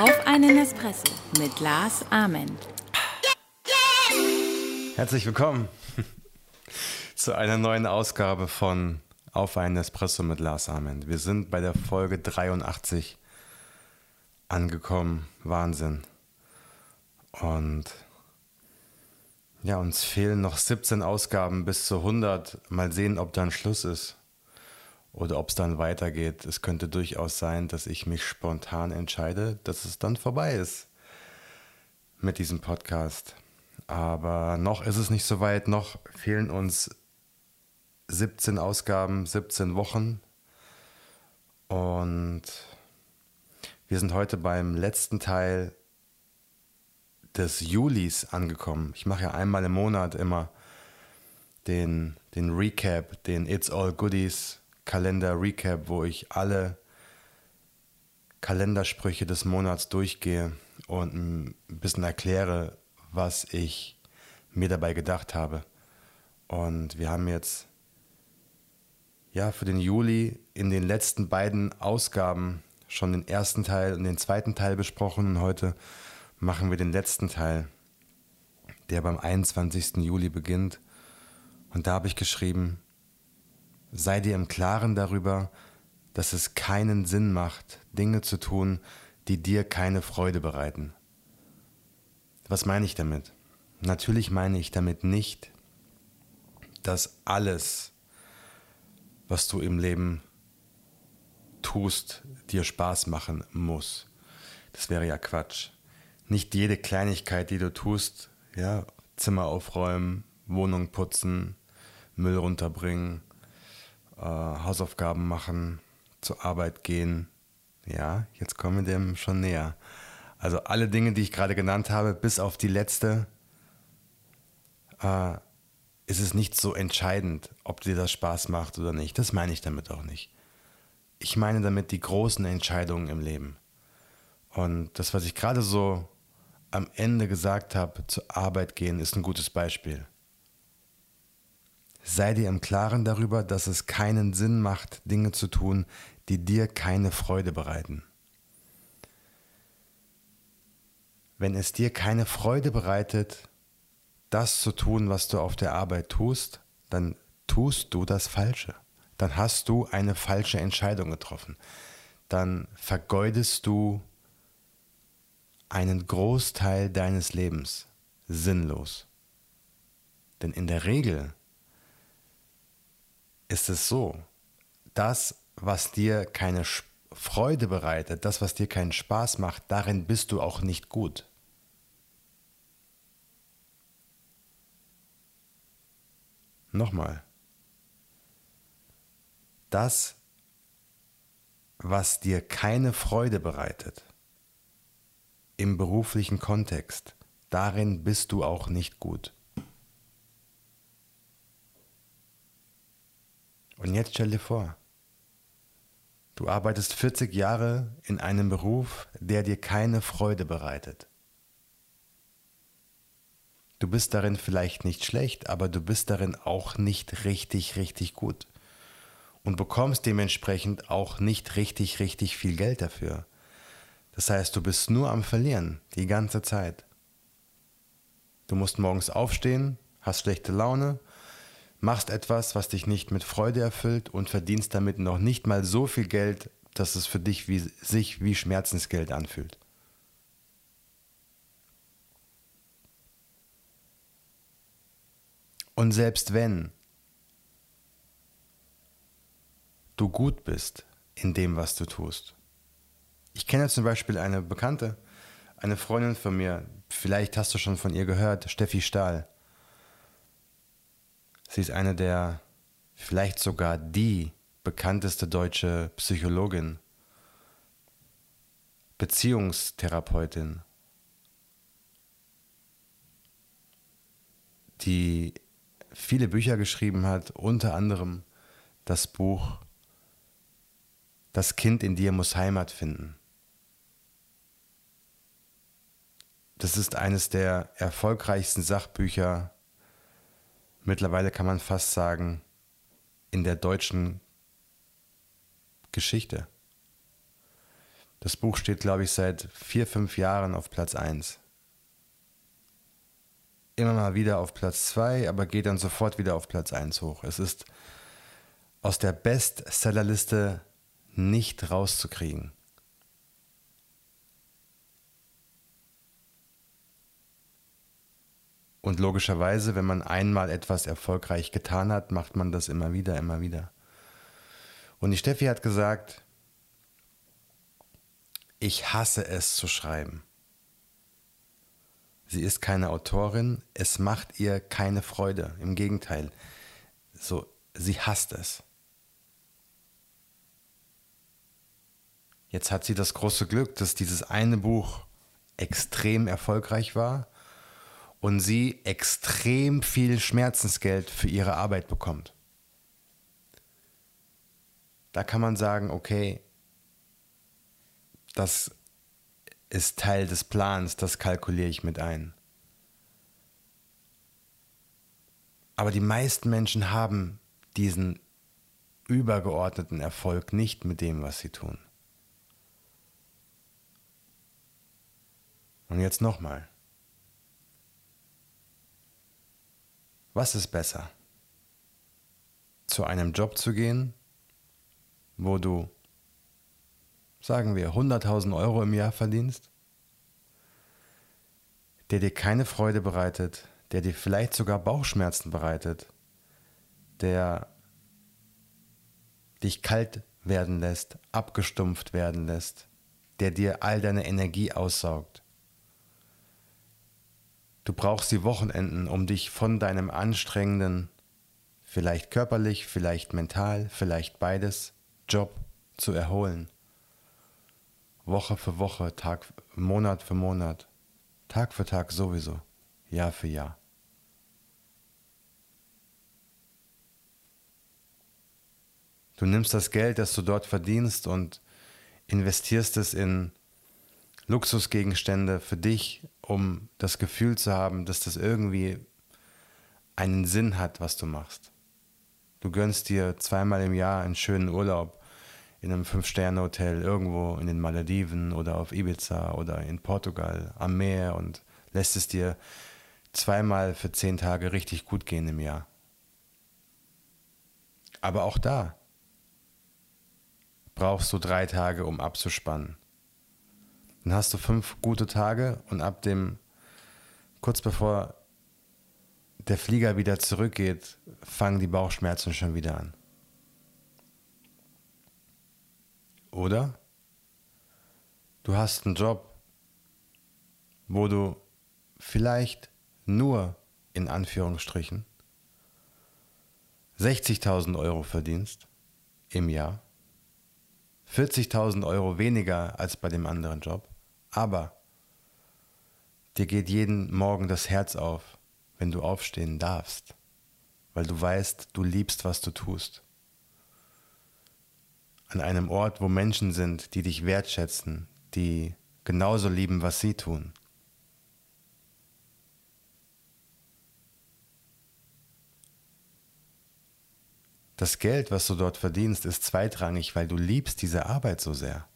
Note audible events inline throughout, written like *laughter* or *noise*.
Auf einen Espresso mit Lars Amen. Herzlich willkommen *laughs* zu einer neuen Ausgabe von Auf einen Espresso mit Lars Amen. Wir sind bei der Folge 83 angekommen. Wahnsinn. Und ja, uns fehlen noch 17 Ausgaben bis zu 100. Mal sehen, ob dann Schluss ist oder ob es dann weitergeht. Es könnte durchaus sein, dass ich mich spontan entscheide, dass es dann vorbei ist mit diesem Podcast. Aber noch ist es nicht so weit, noch fehlen uns 17 Ausgaben, 17 Wochen. Und wir sind heute beim letzten Teil des Julis angekommen. Ich mache ja einmal im Monat immer den, den Recap, den It's All Goodies Kalender Recap, wo ich alle Kalendersprüche des Monats durchgehe und ein bisschen erkläre, was ich mir dabei gedacht habe. Und wir haben jetzt ja für den Juli in den letzten beiden Ausgaben schon den ersten Teil und den zweiten Teil besprochen und heute machen wir den letzten Teil, der beim 21. Juli beginnt. Und da habe ich geschrieben, sei dir im Klaren darüber, dass es keinen Sinn macht, Dinge zu tun, die dir keine Freude bereiten. Was meine ich damit? Natürlich meine ich damit nicht, dass alles, was du im Leben tust, dir Spaß machen muss. Das wäre ja Quatsch nicht jede Kleinigkeit, die du tust, ja, Zimmer aufräumen, Wohnung putzen, Müll runterbringen, äh, Hausaufgaben machen, zur Arbeit gehen. Ja, jetzt kommen wir dem schon näher. Also alle Dinge, die ich gerade genannt habe, bis auf die letzte, äh, ist es nicht so entscheidend, ob dir das Spaß macht oder nicht. Das meine ich damit auch nicht. Ich meine damit die großen Entscheidungen im Leben. Und das, was ich gerade so am Ende gesagt habe, zur Arbeit gehen, ist ein gutes Beispiel. Sei dir im Klaren darüber, dass es keinen Sinn macht, Dinge zu tun, die dir keine Freude bereiten. Wenn es dir keine Freude bereitet, das zu tun, was du auf der Arbeit tust, dann tust du das Falsche. Dann hast du eine falsche Entscheidung getroffen. Dann vergeudest du einen Großteil deines Lebens sinnlos. Denn in der Regel ist es so, das, was dir keine Freude bereitet, das, was dir keinen Spaß macht, darin bist du auch nicht gut. Nochmal. Das, was dir keine Freude bereitet, im beruflichen Kontext. Darin bist du auch nicht gut. Und jetzt stell dir vor, du arbeitest 40 Jahre in einem Beruf, der dir keine Freude bereitet. Du bist darin vielleicht nicht schlecht, aber du bist darin auch nicht richtig, richtig gut. Und bekommst dementsprechend auch nicht richtig, richtig viel Geld dafür. Das heißt, du bist nur am Verlieren die ganze Zeit. Du musst morgens aufstehen, hast schlechte Laune, machst etwas, was dich nicht mit Freude erfüllt und verdienst damit noch nicht mal so viel Geld, dass es für dich wie, sich wie Schmerzensgeld anfühlt. Und selbst wenn du gut bist in dem, was du tust, ich kenne zum Beispiel eine Bekannte, eine Freundin von mir, vielleicht hast du schon von ihr gehört, Steffi Stahl. Sie ist eine der, vielleicht sogar die bekannteste deutsche Psychologin, Beziehungstherapeutin, die viele Bücher geschrieben hat, unter anderem das Buch Das Kind in dir muss Heimat finden. Das ist eines der erfolgreichsten Sachbücher, mittlerweile kann man fast sagen, in der deutschen Geschichte. Das Buch steht, glaube ich, seit vier, fünf Jahren auf Platz 1. Immer mal wieder auf Platz 2, aber geht dann sofort wieder auf Platz 1 hoch. Es ist aus der Bestsellerliste nicht rauszukriegen. Und logischerweise, wenn man einmal etwas erfolgreich getan hat, macht man das immer wieder, immer wieder. Und die Steffi hat gesagt, ich hasse es zu schreiben. Sie ist keine Autorin, es macht ihr keine Freude. Im Gegenteil, so, sie hasst es. Jetzt hat sie das große Glück, dass dieses eine Buch extrem erfolgreich war und sie extrem viel Schmerzensgeld für ihre Arbeit bekommt. Da kann man sagen, okay, das ist Teil des Plans, das kalkuliere ich mit ein. Aber die meisten Menschen haben diesen übergeordneten Erfolg nicht mit dem, was sie tun. Und jetzt nochmal. Was ist besser? Zu einem Job zu gehen, wo du, sagen wir, 100.000 Euro im Jahr verdienst, der dir keine Freude bereitet, der dir vielleicht sogar Bauchschmerzen bereitet, der dich kalt werden lässt, abgestumpft werden lässt, der dir all deine Energie aussaugt. Du brauchst die Wochenenden, um dich von deinem anstrengenden, vielleicht körperlich, vielleicht mental, vielleicht beides, Job zu erholen. Woche für Woche, Tag, Monat für Monat, Tag für Tag sowieso, Jahr für Jahr. Du nimmst das Geld, das du dort verdienst und investierst es in Luxusgegenstände für dich, um das Gefühl zu haben, dass das irgendwie einen Sinn hat, was du machst. Du gönnst dir zweimal im Jahr einen schönen Urlaub in einem Fünf-Sterne-Hotel irgendwo in den Malediven oder auf Ibiza oder in Portugal am Meer und lässt es dir zweimal für zehn Tage richtig gut gehen im Jahr. Aber auch da brauchst du drei Tage, um abzuspannen. Dann hast du fünf gute Tage und ab dem, kurz bevor der Flieger wieder zurückgeht, fangen die Bauchschmerzen schon wieder an. Oder du hast einen Job, wo du vielleicht nur in Anführungsstrichen 60.000 Euro verdienst im Jahr 40.000 Euro weniger als bei dem anderen Job, aber dir geht jeden Morgen das Herz auf, wenn du aufstehen darfst, weil du weißt, du liebst, was du tust. An einem Ort, wo Menschen sind, die dich wertschätzen, die genauso lieben, was sie tun. Das Geld, was du dort verdienst, ist zweitrangig, weil du liebst diese Arbeit so sehr.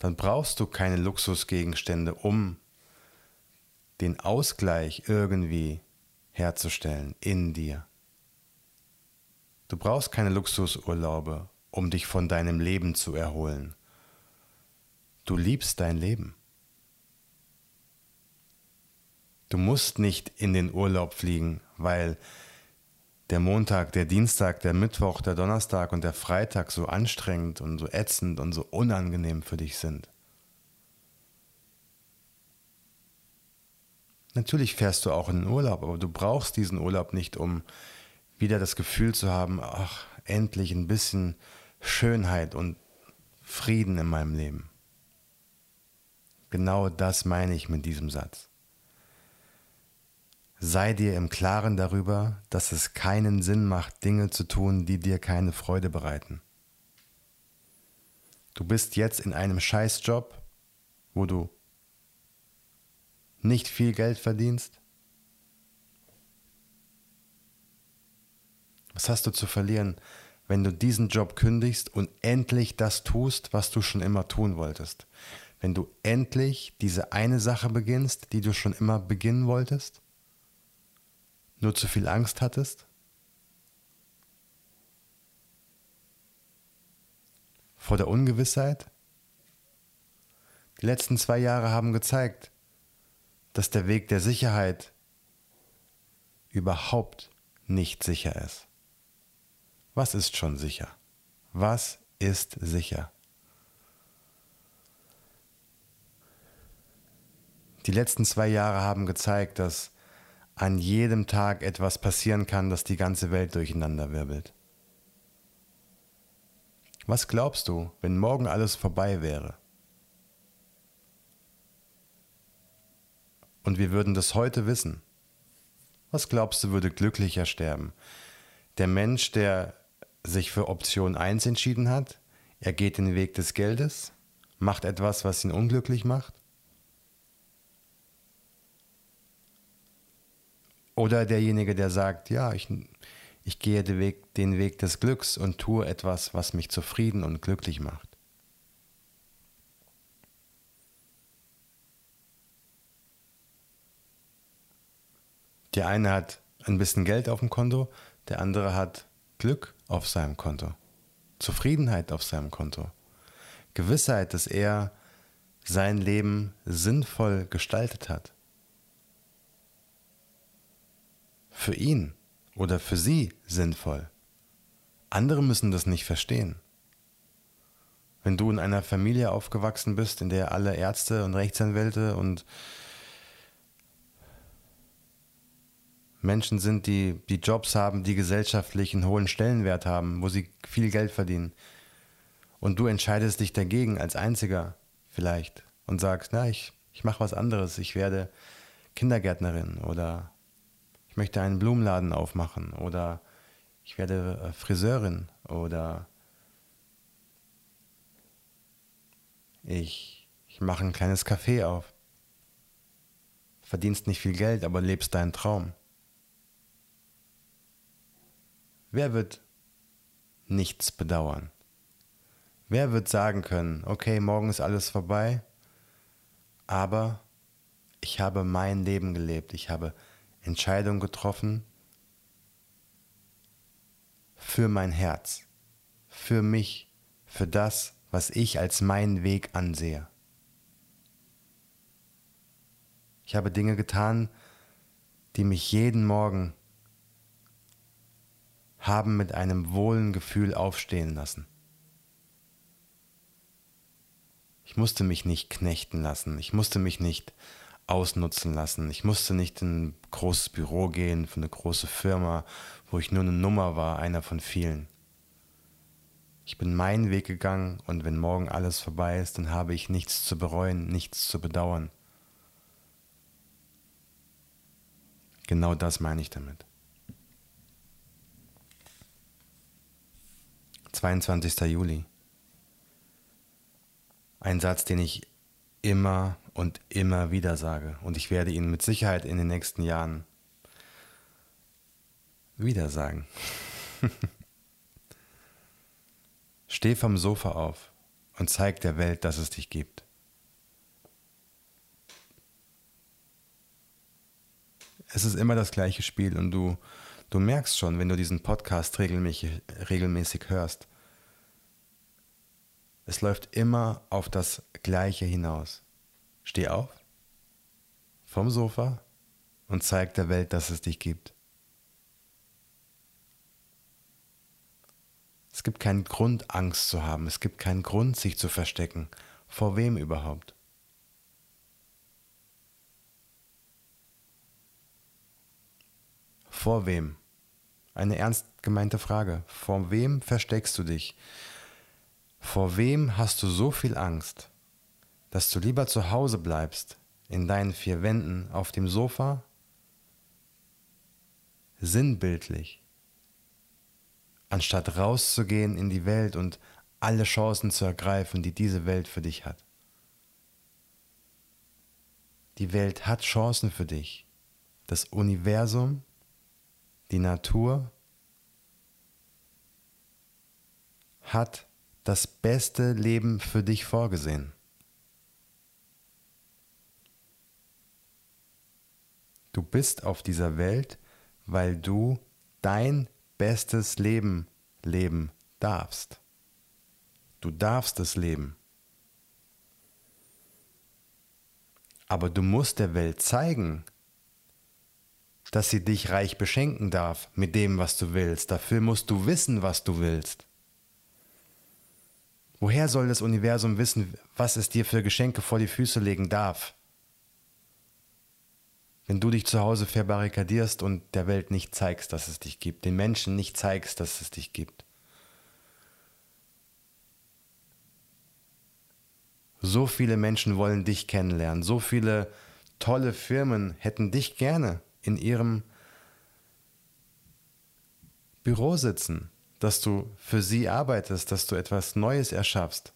Dann brauchst du keine Luxusgegenstände, um den Ausgleich irgendwie herzustellen in dir. Du brauchst keine Luxusurlaube, um dich von deinem Leben zu erholen. Du liebst dein Leben. Du musst nicht in den Urlaub fliegen, weil der Montag, der Dienstag, der Mittwoch, der Donnerstag und der Freitag so anstrengend und so ätzend und so unangenehm für dich sind. Natürlich fährst du auch in den Urlaub, aber du brauchst diesen Urlaub nicht, um wieder das Gefühl zu haben, ach, endlich ein bisschen Schönheit und Frieden in meinem Leben. Genau das meine ich mit diesem Satz. Sei dir im Klaren darüber, dass es keinen Sinn macht, Dinge zu tun, die dir keine Freude bereiten. Du bist jetzt in einem Scheißjob, wo du nicht viel Geld verdienst. Was hast du zu verlieren, wenn du diesen Job kündigst und endlich das tust, was du schon immer tun wolltest? Wenn du endlich diese eine Sache beginnst, die du schon immer beginnen wolltest? Nur zu viel Angst hattest? Vor der Ungewissheit? Die letzten zwei Jahre haben gezeigt, dass der Weg der Sicherheit überhaupt nicht sicher ist. Was ist schon sicher? Was ist sicher? Die letzten zwei Jahre haben gezeigt, dass an jedem Tag etwas passieren kann, das die ganze Welt durcheinander wirbelt. Was glaubst du, wenn morgen alles vorbei wäre? Und wir würden das heute wissen. Was glaubst du, würde glücklicher sterben? Der Mensch, der sich für Option 1 entschieden hat, er geht den Weg des Geldes, macht etwas, was ihn unglücklich macht? Oder derjenige, der sagt, ja, ich, ich gehe den Weg, den Weg des Glücks und tue etwas, was mich zufrieden und glücklich macht. Der eine hat ein bisschen Geld auf dem Konto, der andere hat Glück auf seinem Konto, Zufriedenheit auf seinem Konto, Gewissheit, dass er sein Leben sinnvoll gestaltet hat. Für ihn oder für sie sinnvoll. Andere müssen das nicht verstehen. Wenn du in einer Familie aufgewachsen bist, in der alle Ärzte und Rechtsanwälte und Menschen sind, die, die Jobs haben, die gesellschaftlich einen hohen Stellenwert haben, wo sie viel Geld verdienen. Und du entscheidest dich dagegen als Einziger vielleicht und sagst, na, ich, ich mache was anderes, ich werde Kindergärtnerin oder möchte einen Blumenladen aufmachen oder ich werde äh, Friseurin oder ich, ich mache ein kleines Café auf. Verdienst nicht viel Geld, aber lebst deinen Traum. Wer wird nichts bedauern? Wer wird sagen können, okay, morgen ist alles vorbei, aber ich habe mein Leben gelebt, ich habe Entscheidungen getroffen für mein Herz, für mich, für das, was ich als meinen Weg ansehe. Ich habe Dinge getan, die mich jeden Morgen haben mit einem wohlen Gefühl aufstehen lassen. Ich musste mich nicht knechten lassen, ich musste mich nicht ausnutzen lassen, ich musste nicht in ein großes Büro gehen für eine große Firma, wo ich nur eine Nummer war, einer von vielen. Ich bin meinen Weg gegangen und wenn morgen alles vorbei ist, dann habe ich nichts zu bereuen, nichts zu bedauern. Genau das meine ich damit. 22. Juli. Ein Satz, den ich immer und immer wieder sage. Und ich werde ihn mit Sicherheit in den nächsten Jahren wieder sagen. *laughs* Steh vom Sofa auf und zeig der Welt, dass es dich gibt. Es ist immer das gleiche Spiel und du Du merkst schon, wenn du diesen Podcast regelmäßig, regelmäßig hörst, es läuft immer auf das Gleiche hinaus. Steh auf vom Sofa und zeig der Welt, dass es dich gibt. Es gibt keinen Grund, Angst zu haben. Es gibt keinen Grund, sich zu verstecken. Vor wem überhaupt? Vor wem? Eine ernst gemeinte Frage. Vor wem versteckst du dich? Vor wem hast du so viel Angst, dass du lieber zu Hause bleibst, in deinen vier Wänden, auf dem Sofa? Sinnbildlich. Anstatt rauszugehen in die Welt und alle Chancen zu ergreifen, die diese Welt für dich hat. Die Welt hat Chancen für dich. Das Universum die Natur, hat das beste Leben für dich vorgesehen. Du bist auf dieser Welt, weil du dein bestes Leben leben darfst. Du darfst es leben. Aber du musst der Welt zeigen, dass sie dich reich beschenken darf mit dem, was du willst. Dafür musst du wissen, was du willst. Woher soll das Universum wissen, was es dir für Geschenke vor die Füße legen darf? Wenn du dich zu Hause verbarrikadierst und der Welt nicht zeigst, dass es dich gibt, den Menschen nicht zeigst, dass es dich gibt. So viele Menschen wollen dich kennenlernen, so viele tolle Firmen hätten dich gerne in ihrem Büro sitzen, dass du für sie arbeitest, dass du etwas Neues erschaffst.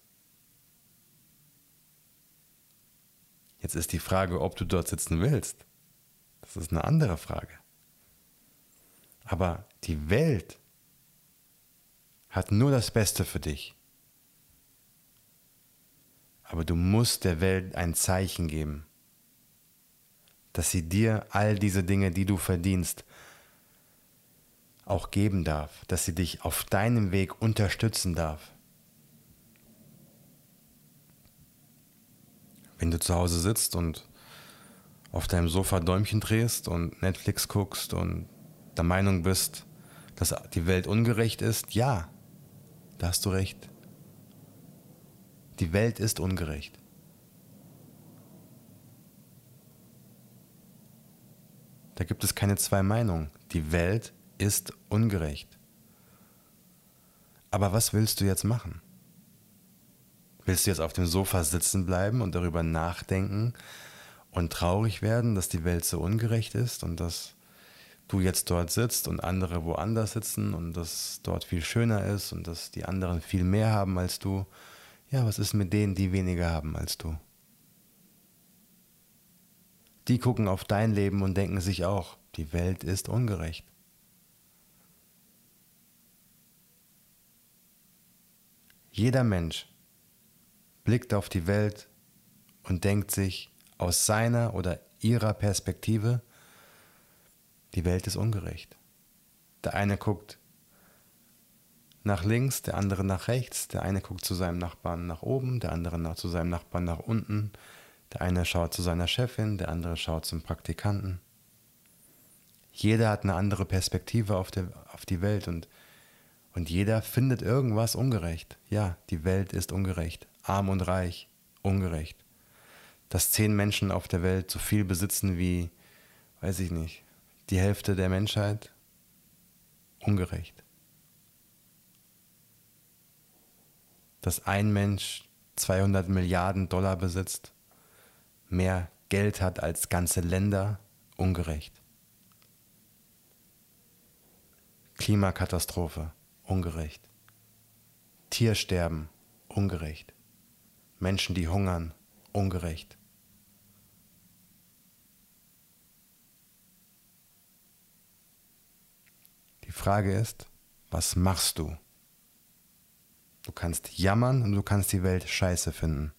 Jetzt ist die Frage, ob du dort sitzen willst. Das ist eine andere Frage. Aber die Welt hat nur das Beste für dich. Aber du musst der Welt ein Zeichen geben dass sie dir all diese Dinge, die du verdienst, auch geben darf, dass sie dich auf deinem Weg unterstützen darf. Wenn du zu Hause sitzt und auf deinem Sofa Däumchen drehst und Netflix guckst und der Meinung bist, dass die Welt ungerecht ist, ja, da hast du recht. Die Welt ist ungerecht. Da gibt es keine zwei Meinungen. Die Welt ist ungerecht. Aber was willst du jetzt machen? Willst du jetzt auf dem Sofa sitzen bleiben und darüber nachdenken und traurig werden, dass die Welt so ungerecht ist und dass du jetzt dort sitzt und andere woanders sitzen und dass dort viel schöner ist und dass die anderen viel mehr haben als du? Ja, was ist mit denen, die weniger haben als du? die gucken auf dein Leben und denken sich auch, die Welt ist ungerecht. Jeder Mensch blickt auf die Welt und denkt sich aus seiner oder ihrer Perspektive, die Welt ist ungerecht. Der eine guckt nach links, der andere nach rechts, der eine guckt zu seinem Nachbarn nach oben, der andere nach, zu seinem Nachbarn nach unten, der eine schaut zu seiner Chefin, der andere schaut zum Praktikanten. Jeder hat eine andere Perspektive auf, der, auf die Welt und, und jeder findet irgendwas ungerecht. Ja, die Welt ist ungerecht. Arm und reich, ungerecht. Dass zehn Menschen auf der Welt so viel besitzen wie, weiß ich nicht, die Hälfte der Menschheit, ungerecht. Dass ein Mensch 200 Milliarden Dollar besitzt, mehr Geld hat als ganze Länder, ungerecht. Klimakatastrophe, ungerecht. Tiersterben, ungerecht. Menschen, die hungern, ungerecht. Frage ist, was machst du? Du kannst jammern und du kannst die Welt scheiße finden.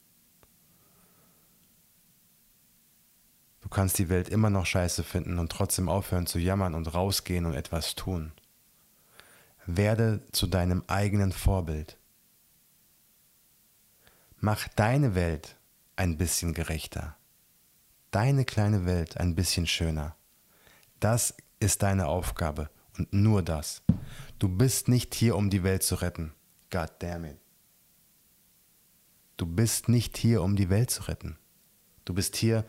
Du kannst die Welt immer noch scheiße finden und trotzdem aufhören zu jammern und rausgehen und etwas tun. Werde zu deinem eigenen Vorbild. Mach deine Welt ein bisschen gerechter. Deine kleine Welt ein bisschen schöner. Das ist deine Aufgabe und nur das. Du bist nicht hier, um die Welt zu retten. God damn it. Du bist nicht hier, um die Welt zu retten. Du bist hier,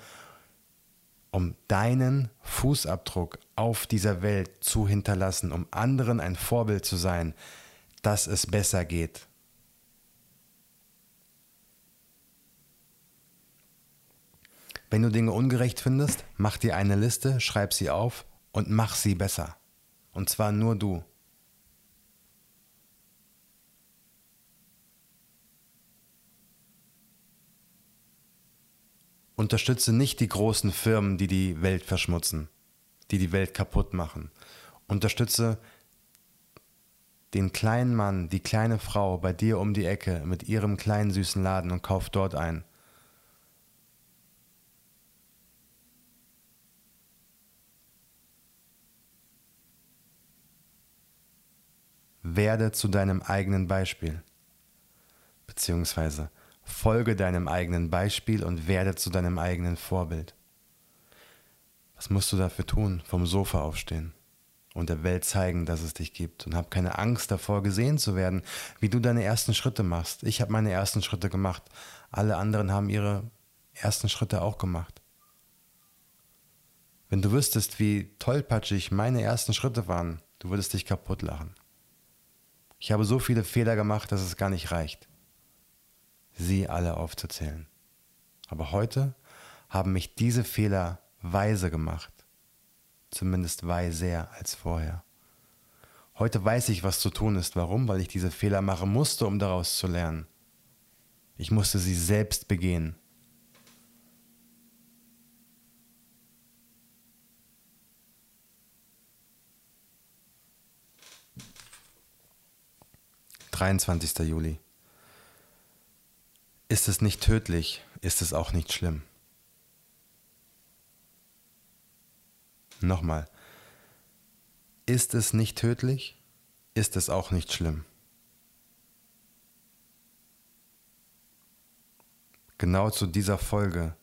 um deinen Fußabdruck auf dieser Welt zu hinterlassen, um anderen ein Vorbild zu sein, dass es besser geht. Wenn du Dinge ungerecht findest, mach dir eine Liste, schreib sie auf und mach sie besser. Und zwar nur du. Unterstütze nicht die großen Firmen, die die Welt verschmutzen, die die Welt kaputt machen. Unterstütze den kleinen Mann, die kleine Frau bei dir um die Ecke mit ihrem kleinen süßen Laden und kauf dort ein. Werde zu deinem eigenen Beispiel. Beziehungsweise folge deinem eigenen Beispiel und werde zu deinem eigenen Vorbild. Was musst du dafür tun? Vom Sofa aufstehen und der Welt zeigen, dass es dich gibt. Und hab keine Angst davor, gesehen zu werden, wie du deine ersten Schritte machst. Ich habe meine ersten Schritte gemacht. Alle anderen haben ihre ersten Schritte auch gemacht. Wenn du wüsstest, wie tollpatschig meine ersten Schritte waren, du würdest dich kaputt lachen. Ich habe so viele Fehler gemacht, dass es gar nicht reicht, sie alle aufzuzählen. Aber heute haben mich diese Fehler weise gemacht, zumindest weiser als vorher. Heute weiß ich, was zu tun ist. Warum? Weil ich diese Fehler machen musste, um daraus zu lernen. Ich musste sie selbst begehen. 23. Juli. Ist es nicht tödlich, ist es auch nicht schlimm. Nochmal. Ist es nicht tödlich, ist es auch nicht schlimm. Genau zu dieser Folge,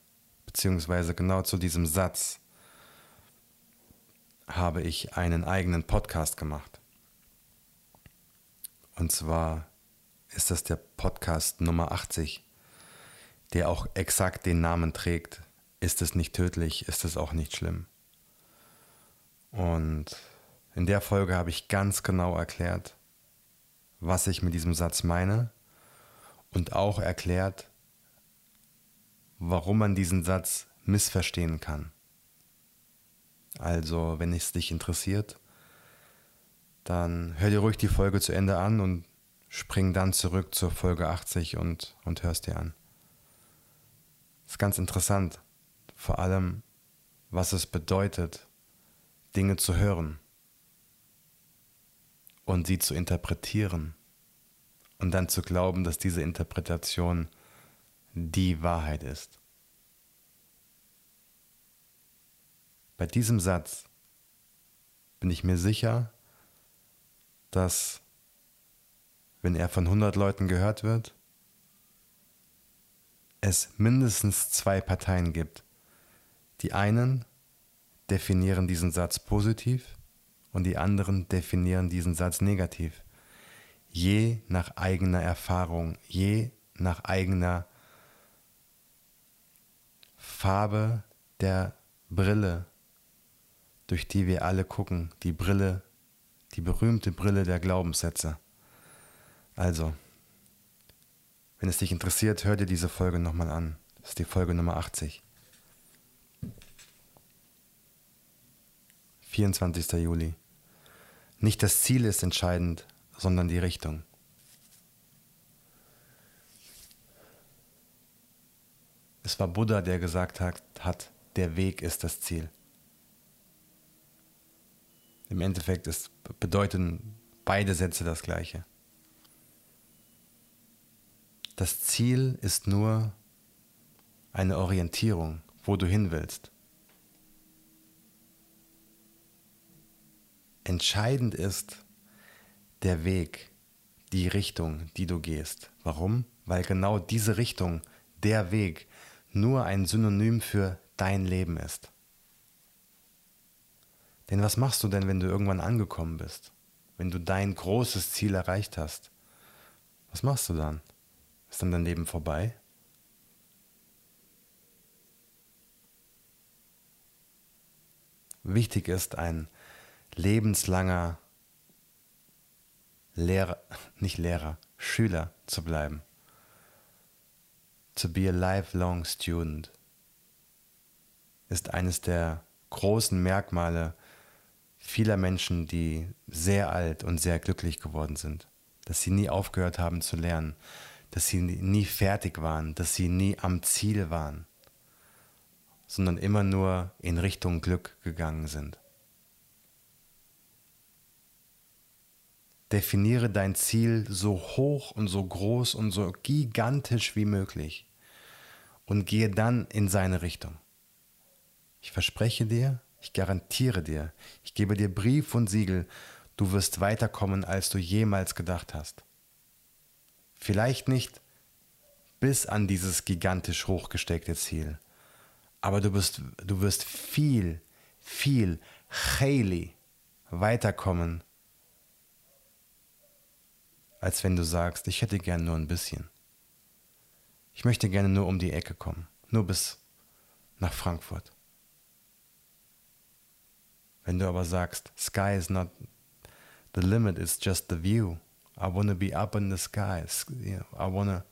beziehungsweise genau zu diesem Satz, habe ich einen eigenen Podcast gemacht. Und zwar ist das der Podcast Nummer 80, der auch exakt den Namen trägt. Ist es nicht tödlich, ist es auch nicht schlimm. Und in der Folge habe ich ganz genau erklärt, was ich mit diesem Satz meine und auch erklärt, warum man diesen Satz missverstehen kann. Also, wenn es dich interessiert, dann hör dir ruhig die Folge zu Ende an und spring dann zurück zur Folge 80 und, und hörst dir an. Das ist ganz interessant, vor allem, was es bedeutet, Dinge zu hören und sie zu interpretieren und dann zu glauben, dass diese Interpretation die Wahrheit ist. Bei diesem Satz bin ich mir sicher, dass wenn er von 100 Leuten gehört wird, es mindestens zwei Parteien gibt. Die einen definieren diesen Satz positiv und die anderen definieren diesen Satz negativ. Je nach eigener Erfahrung, je nach eigener Farbe der Brille, durch die wir alle gucken, die Brille die berühmte Brille der Glaubenssätze. Also, wenn es dich interessiert, hör dir diese Folge nochmal an. Das ist die Folge Nummer 80. 24. Juli. Nicht das Ziel ist entscheidend, sondern die Richtung. Es war Buddha, der gesagt hat, der Weg ist das Ziel. Im Endeffekt ist, bedeuten beide Sätze das gleiche. Das Ziel ist nur eine Orientierung, wo du hin willst. Entscheidend ist der Weg, die Richtung, die du gehst. Warum? Weil genau diese Richtung, der Weg, nur ein Synonym für dein Leben ist. Denn was machst du denn, wenn du irgendwann angekommen bist? Wenn du dein großes Ziel erreicht hast? Was machst du dann? Ist dann dein Leben vorbei? Wichtig ist ein lebenslanger Lehrer, nicht Lehrer, Schüler zu bleiben. To be a lifelong student ist eines der großen Merkmale vieler Menschen, die sehr alt und sehr glücklich geworden sind, dass sie nie aufgehört haben zu lernen, dass sie nie fertig waren, dass sie nie am Ziel waren, sondern immer nur in Richtung Glück gegangen sind. Definiere dein Ziel so hoch und so groß und so gigantisch wie möglich. Und gehe dann in seine Richtung. Ich verspreche dir, ich garantiere dir, ich gebe dir Brief und Siegel, du wirst weiterkommen, als du jemals gedacht hast. Vielleicht nicht bis an dieses gigantisch hochgesteckte Ziel, aber du, bist, du wirst viel, viel, Haley weiterkommen, als wenn du sagst, ich hätte gern nur ein bisschen. Ich möchte gerne nur um die Ecke kommen, nur bis nach Frankfurt. Wenn du aber sagst, sky is not the limit, it's just the view. I want to be up in the sky. I want to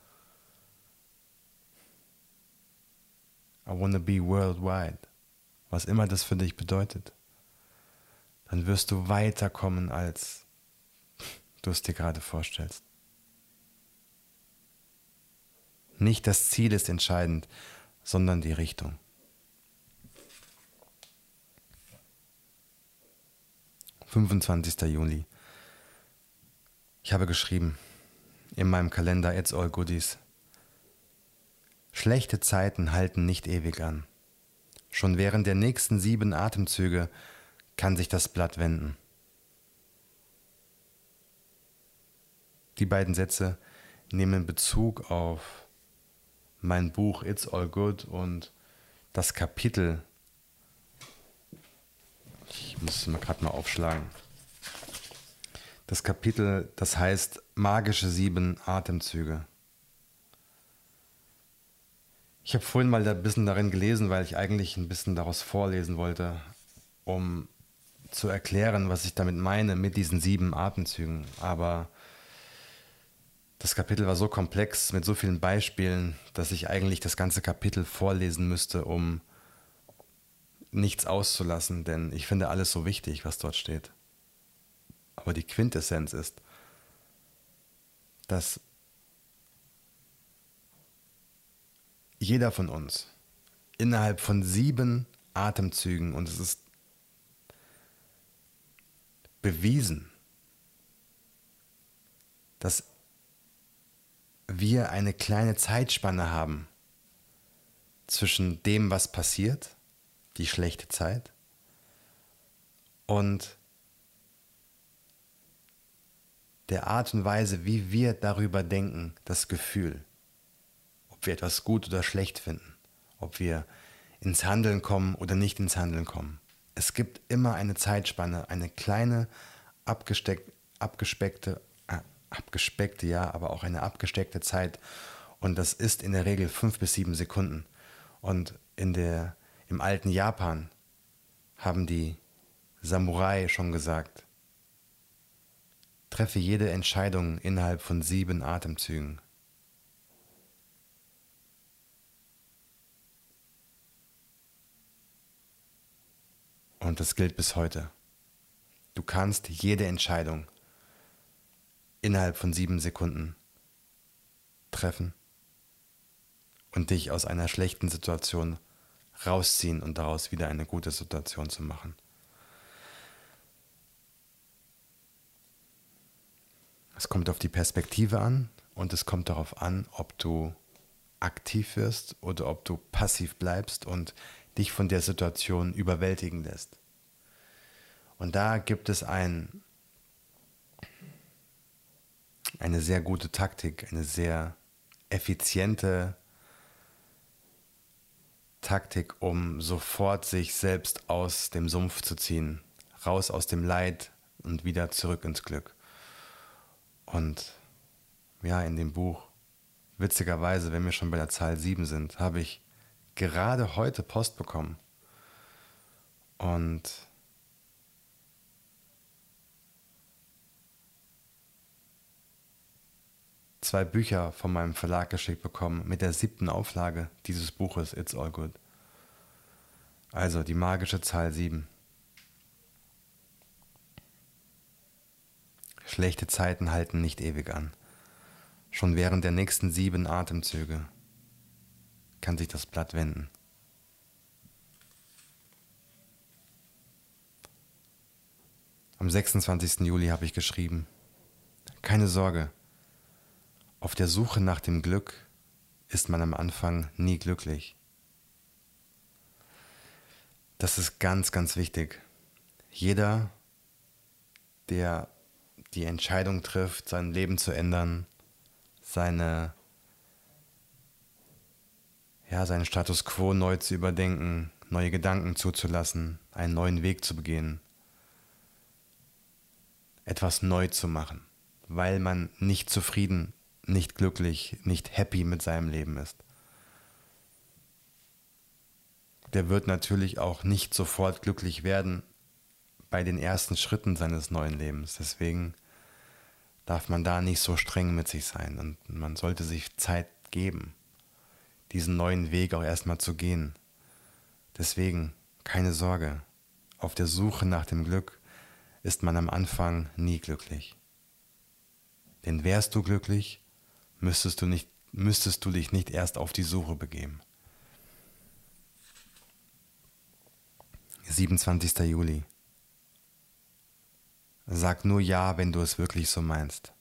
I want to be worldwide. Was immer das für dich bedeutet. Dann wirst du weiterkommen, als du es dir gerade vorstellst. Nicht das Ziel ist entscheidend, sondern die Richtung. Fünfundzwanzigster Juli. Ich habe geschrieben in meinem Kalender It's All Goodies. Schlechte Zeiten halten nicht ewig an. Schon während der nächsten sieben Atemzüge kann sich das Blatt wenden. Die beiden Sätze nehmen Bezug auf mein Buch It's All Good und das Kapitel. Es mal gerade mal aufschlagen. Das Kapitel, das heißt Magische sieben Atemzüge. Ich habe vorhin mal ein bisschen darin gelesen, weil ich eigentlich ein bisschen daraus vorlesen wollte, um zu erklären, was ich damit meine mit diesen sieben Atemzügen. Aber das Kapitel war so komplex mit so vielen Beispielen, dass ich eigentlich das ganze Kapitel vorlesen müsste, um nichts auszulassen, denn ich finde alles so wichtig, was dort steht. Aber die Quintessenz ist, dass jeder von uns innerhalb von sieben Atemzügen, und es ist bewiesen, dass wir eine kleine Zeitspanne haben zwischen dem, was passiert, die schlechte Zeit, und der Art und Weise, wie wir darüber denken, das Gefühl, ob wir etwas gut oder schlecht finden, ob wir ins Handeln kommen oder nicht ins Handeln kommen. Es gibt immer eine Zeitspanne, eine kleine, abgespeckte abgespeckte, ja, aber auch eine abgesteckte Zeit. Und das ist in der Regel fünf bis sieben Sekunden. Und in der, im alten Japan haben die Samurai schon gesagt, treffe jede Entscheidung innerhalb von sieben Atemzügen. Und das gilt bis heute. Du kannst jede Entscheidung innerhalb von sieben Sekunden treffen und dich aus einer schlechten Situation rausziehen und daraus wieder eine gute Situation zu machen. Es kommt auf die Perspektive an und es kommt darauf an, ob du aktiv wirst oder ob du passiv bleibst und dich von der Situation überwältigen lässt. Und da gibt es ein eine sehr gute Taktik, eine sehr effiziente Taktik, um sofort sich selbst aus dem Sumpf zu ziehen, raus aus dem Leid und wieder zurück ins Glück. Und ja, in dem Buch, witzigerweise, wenn wir schon bei der Zahl 7 sind, habe ich gerade heute Post bekommen. Und zwei Bücher von meinem Verlag geschickt bekommen mit der siebten Auflage dieses Buches It's All Good. Also die magische Zahl 7. Schlechte Zeiten halten nicht ewig an. Schon während der nächsten sieben Atemzüge kann sich das Blatt wenden. Am 26. Juli habe ich geschrieben, keine Sorge. Auf der Suche nach dem Glück ist man am Anfang nie glücklich. Das ist ganz, ganz wichtig. Jeder, der die Entscheidung trifft, sein Leben zu ändern, seine, ja, seinen Status quo neu zu überdenken, neue Gedanken zuzulassen, einen neuen Weg zu begehen, etwas neu zu machen, weil man nicht zufrieden, nicht glücklich, nicht happy mit seinem Leben ist. Der wird natürlich auch nicht sofort glücklich werden bei den ersten Schritten seines neuen Lebens. Deswegen darf man da nicht so streng mit sich sein und man sollte sich Zeit geben, diesen neuen Weg auch erstmal zu gehen. Deswegen keine Sorge, auf der Suche nach dem Glück ist man am Anfang nie glücklich. Denn wärst du glücklich, müsstest du, nicht, müsstest du dich nicht erst auf die Suche begeben. 27. Juli. Sag nur Ja, wenn du es wirklich so meinst.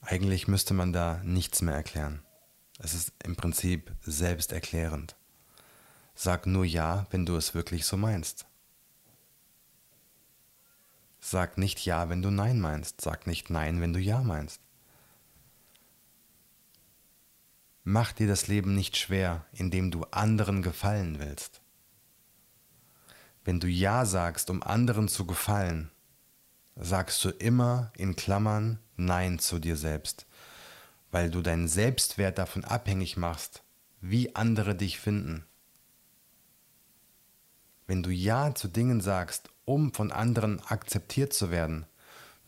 Eigentlich müsste man da nichts mehr erklären. Es ist im Prinzip selbsterklärend. Sag nur Ja, wenn du es wirklich so meinst. Sag nicht Ja, wenn du Nein meinst. Sag nicht Nein, wenn du Ja meinst. Mach dir das Leben nicht schwer, indem du anderen gefallen willst. Wenn du Ja sagst, um anderen zu gefallen, sagst du immer in Klammern Nein zu dir selbst, weil du deinen Selbstwert davon abhängig machst, wie andere dich finden. Wenn du Ja zu Dingen sagst, um von anderen akzeptiert zu werden,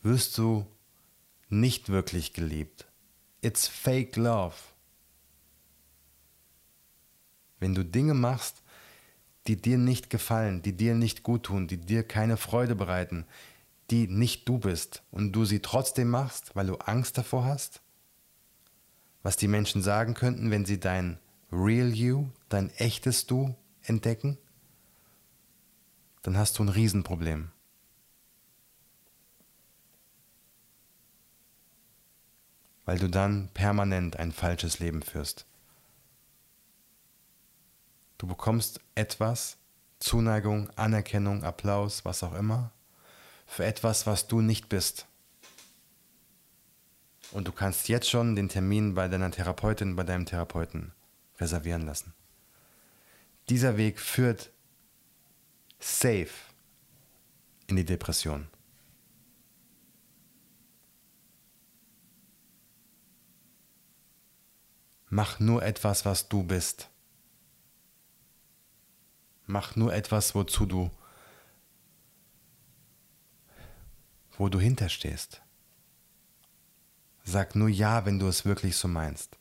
wirst du nicht wirklich geliebt. It's fake love. Wenn du Dinge machst, die dir nicht gefallen, die dir nicht gut tun, die dir keine Freude bereiten, die nicht du bist und du sie trotzdem machst, weil du Angst davor hast? Was die Menschen sagen könnten, wenn sie dein Real You, dein echtes Du entdecken? Dann hast du ein Riesenproblem. Weil du dann permanent ein falsches Leben führst. Du bekommst etwas, Zuneigung, Anerkennung, Applaus, was auch immer, für etwas, was du nicht bist. Und du kannst jetzt schon den Termin bei deiner Therapeutin, bei deinem Therapeuten reservieren lassen. Dieser Weg führt safe in die Depression. Mach nur etwas, was du bist. Mach nur etwas, wozu du, wo du hinterstehst. Sag nur Ja, wenn du es wirklich so meinst.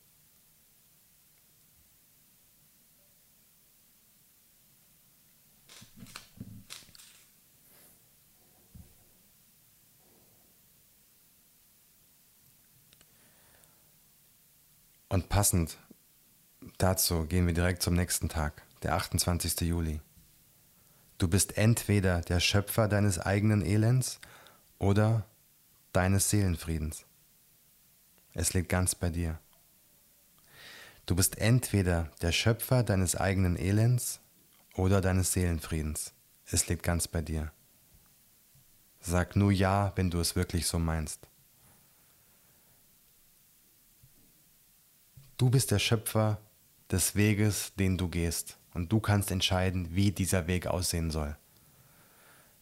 Und passend dazu gehen wir direkt zum nächsten Tag der 28. Juli. Du bist entweder der Schöpfer deines eigenen Elends oder deines Seelenfriedens. Es liegt ganz bei dir. Du bist entweder der Schöpfer deines eigenen Elends oder deines Seelenfriedens. Es liegt ganz bei dir. Sag nur Ja, wenn du es wirklich so meinst. Du bist der Schöpfer des Weges, den du gehst und du kannst entscheiden, wie dieser Weg aussehen soll.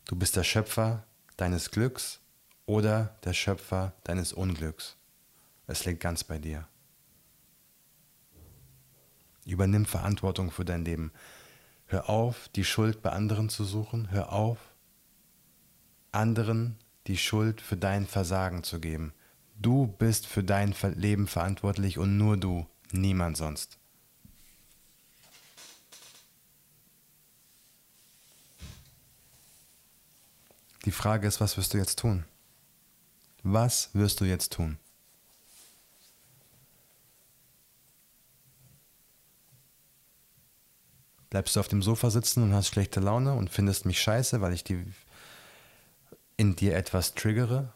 Du bist der Schöpfer deines Glücks oder der Schöpfer deines Unglücks. Es liegt ganz bei dir. Übernimm Verantwortung für dein Leben. Hör auf, die Schuld bei anderen zu suchen. Hör auf, anderen die Schuld für dein Versagen zu geben. Du bist für dein Leben verantwortlich und nur du, niemand sonst. Die Frage ist, was wirst du jetzt tun? Was wirst du jetzt tun? Bleibst du auf dem Sofa sitzen und hast schlechte Laune und findest mich scheiße, weil ich die in dir etwas triggere?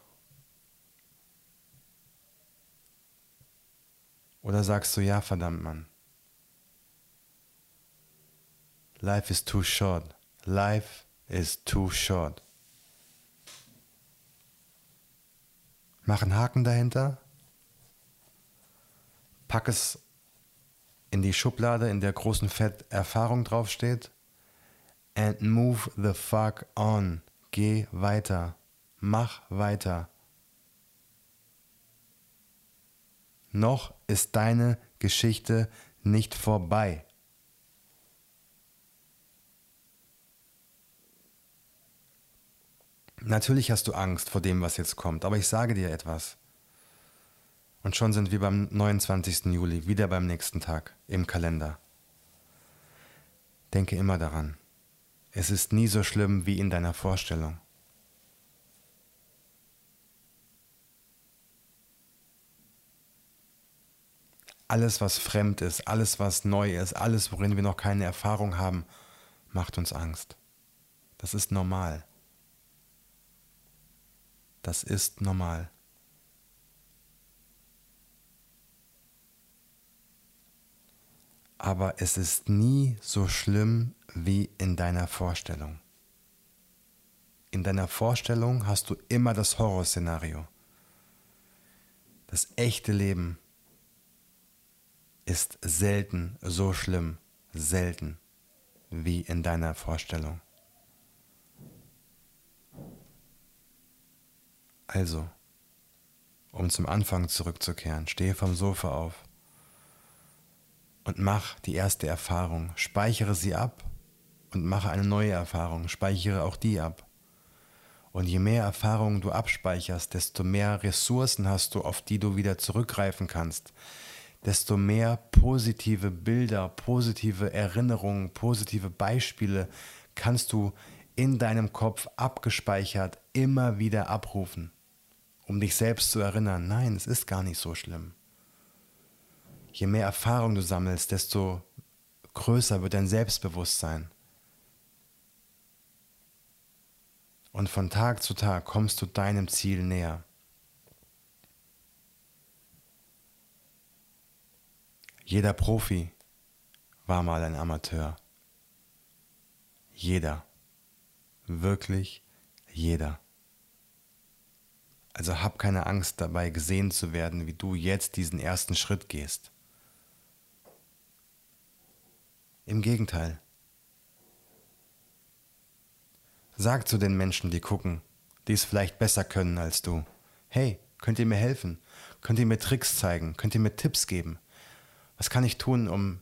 Oder sagst du, ja, verdammt, Mann. Life is too short. Life is too short. Mach einen Haken dahinter. Pack es in die Schublade, in der großen Fett Erfahrung draufsteht. And move the fuck on. Geh weiter. Mach weiter. Noch ist deine Geschichte nicht vorbei. Natürlich hast du Angst vor dem, was jetzt kommt, aber ich sage dir etwas. Und schon sind wir beim 29. Juli, wieder beim nächsten Tag im Kalender. Denke immer daran, es ist nie so schlimm wie in deiner Vorstellung. Alles, was fremd ist, alles, was neu ist, alles, worin wir noch keine Erfahrung haben, macht uns Angst. Das ist normal. Das ist normal. Aber es ist nie so schlimm wie in deiner Vorstellung. In deiner Vorstellung hast du immer das Horrorszenario. Das echte Leben ist selten so schlimm, selten wie in deiner Vorstellung. Also, um zum Anfang zurückzukehren, stehe vom Sofa auf und mach die erste Erfahrung. Speichere sie ab und mache eine neue Erfahrung. Speichere auch die ab. Und je mehr Erfahrungen du abspeicherst, desto mehr Ressourcen hast du, auf die du wieder zurückgreifen kannst. Desto mehr positive Bilder, positive Erinnerungen, positive Beispiele kannst du in deinem Kopf abgespeichert immer wieder abrufen um dich selbst zu erinnern, nein, es ist gar nicht so schlimm. Je mehr Erfahrung du sammelst, desto größer wird dein Selbstbewusstsein. Und von Tag zu Tag kommst du deinem Ziel näher. Jeder Profi war mal ein Amateur. Jeder. Wirklich jeder. Also hab keine Angst dabei gesehen zu werden, wie du jetzt diesen ersten Schritt gehst. Im Gegenteil. Sag zu den Menschen, die gucken, die es vielleicht besser können als du, hey, könnt ihr mir helfen? Könnt ihr mir Tricks zeigen? Könnt ihr mir Tipps geben? Was kann ich tun, um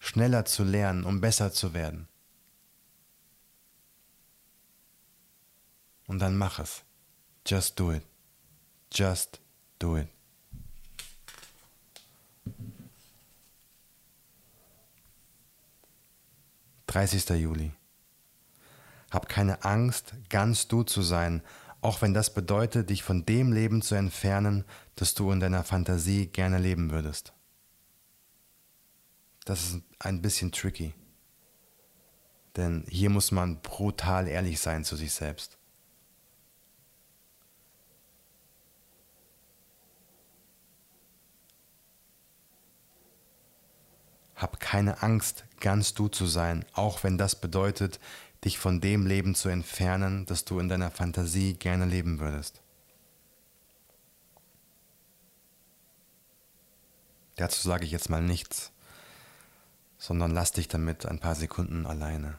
schneller zu lernen, um besser zu werden? Und dann mach es. Just do it. Just do it. Dreißigster Juli. Hab keine Angst, ganz du zu sein, auch wenn das bedeutet, dich von dem Leben zu entfernen, das du in deiner Fantasie gerne leben würdest. Das ist ein bisschen tricky. Denn hier muss man brutal ehrlich sein zu sich selbst. Hab keine Angst, ganz du zu sein, auch wenn das bedeutet, dich von dem Leben zu entfernen, das du in deiner Fantasie gerne leben würdest. Dazu sage ich jetzt mal nichts, sondern lass dich damit ein paar Sekunden alleine.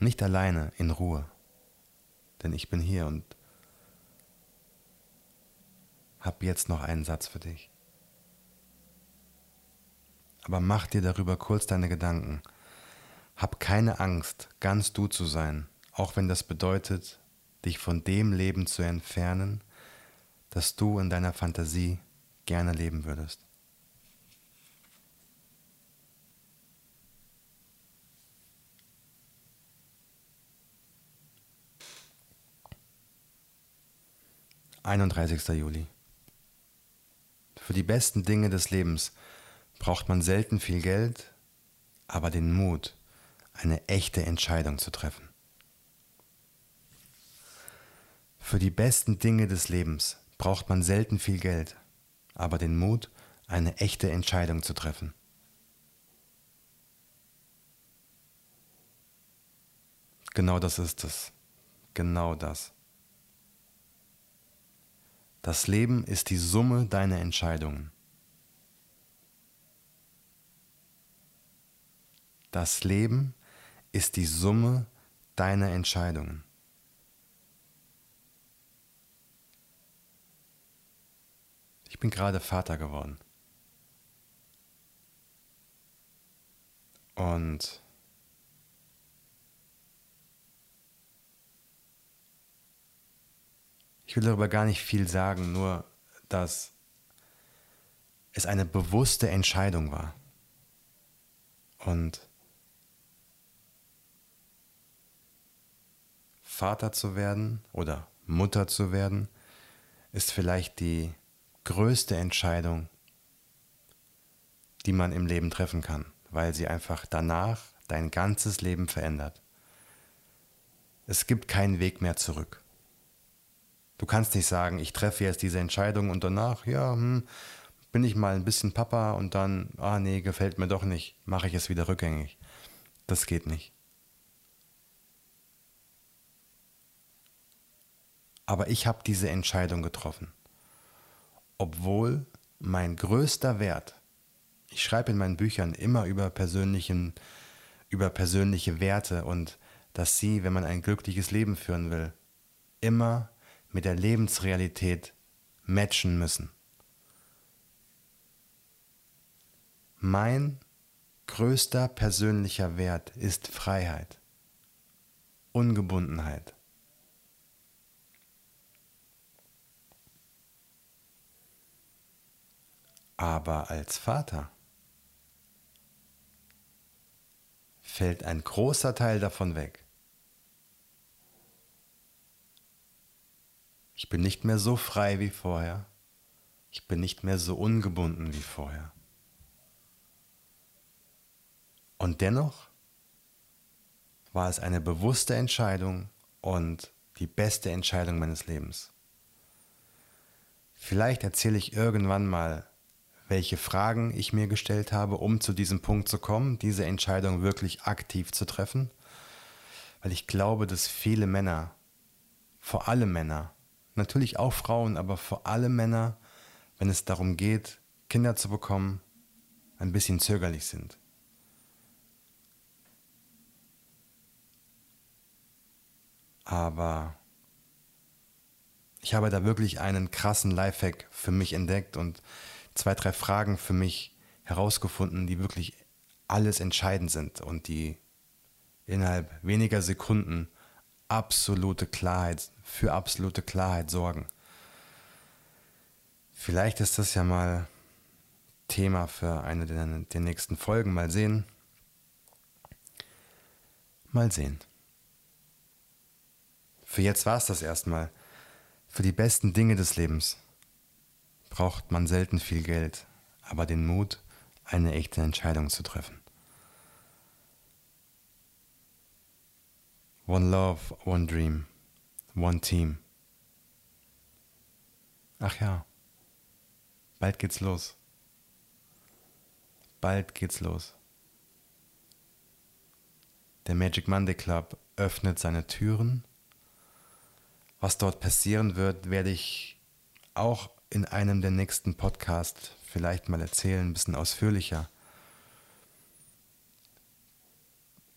Nicht alleine, in Ruhe. Denn ich bin hier und hab jetzt noch einen Satz für dich aber mach dir darüber kurz deine Gedanken. Hab keine Angst, ganz du zu sein, auch wenn das bedeutet, dich von dem Leben zu entfernen, das du in deiner Fantasie gerne leben würdest. Einunddreißigster Juli. Für die besten Dinge des Lebens braucht man selten viel Geld, aber den Mut, eine echte Entscheidung zu treffen. Für die besten Dinge des Lebens braucht man selten viel Geld, aber den Mut, eine echte Entscheidung zu treffen. Genau das ist es. Genau das. Das Leben ist die Summe deiner Entscheidungen. Das Leben ist die Summe deiner Entscheidungen. Ich bin gerade Vater geworden. Und ich will darüber gar nicht viel sagen, nur dass es eine bewusste Entscheidung war. Und Vater zu werden oder Mutter zu werden, ist vielleicht die größte Entscheidung, die man im Leben treffen kann, weil sie einfach danach dein ganzes Leben verändert. Es gibt keinen Weg mehr zurück. Du kannst nicht sagen, ich treffe jetzt diese Entscheidung und danach, ja, hm, bin ich mal ein bisschen Papa und dann, ah nee, gefällt mir doch nicht, mache ich es wieder rückgängig. Das geht nicht. Aber ich habe diese Entscheidung getroffen obwohl mein größter Wert, ich schreibe in meinen Büchern immer über, persönlichen, über persönliche Werte und dass sie, wenn man ein glückliches Leben führen will, immer mit der Lebensrealität matchen müssen. Mein größter persönlicher Wert ist Freiheit, Ungebundenheit. Aber als Vater fällt ein großer Teil davon weg. Ich bin nicht mehr so frei wie vorher. Ich bin nicht mehr so ungebunden wie vorher. Und dennoch war es eine bewusste Entscheidung und die beste Entscheidung meines Lebens. Vielleicht erzähle ich irgendwann mal welche Fragen ich mir gestellt habe, um zu diesem Punkt zu kommen, diese Entscheidung wirklich aktiv zu treffen. Weil ich glaube, dass viele Männer, vor allem Männer, natürlich auch Frauen, aber vor allem Männer, wenn es darum geht, Kinder zu bekommen, ein bisschen zögerlich sind. Aber ich habe da wirklich einen krassen Lifehack für mich entdeckt und zwei, drei Fragen für mich herausgefunden, die wirklich alles entscheidend sind und die innerhalb weniger Sekunden absolute Klarheit, für absolute Klarheit sorgen. Vielleicht ist das ja mal Thema für eine der, der nächsten Folgen. Mal sehen. Mal sehen. Für jetzt war es das erstmal. Für die besten Dinge des Lebens braucht man selten viel Geld, aber den Mut, eine echte Entscheidung zu treffen. One Love, One Dream, One Team. Ach ja, bald geht's los. Bald geht's los. Der Magic Monday Club öffnet seine Türen. Was dort passieren wird, werde ich auch in einem der nächsten Podcasts vielleicht mal erzählen, ein bisschen ausführlicher.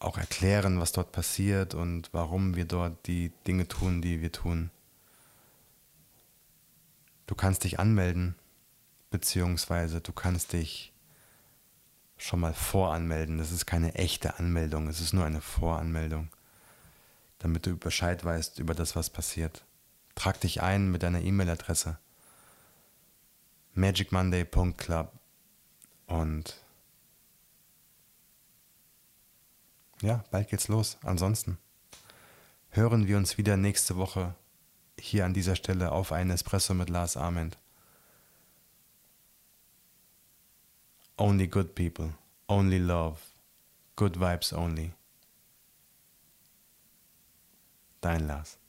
Auch erklären, was dort passiert und warum wir dort die Dinge tun, die wir tun. Du kannst dich anmelden, beziehungsweise du kannst dich schon mal voranmelden. Das ist keine echte Anmeldung, es ist nur eine Voranmeldung, damit du Bescheid weißt über das, was passiert. Trag dich ein mit deiner E-Mail-Adresse magicmonday.club und ja, bald geht's los. Ansonsten hören wir uns wieder nächste Woche hier an dieser Stelle auf einen Espresso mit Lars Arment. Only good people, only love, good vibes only. Dein Lars.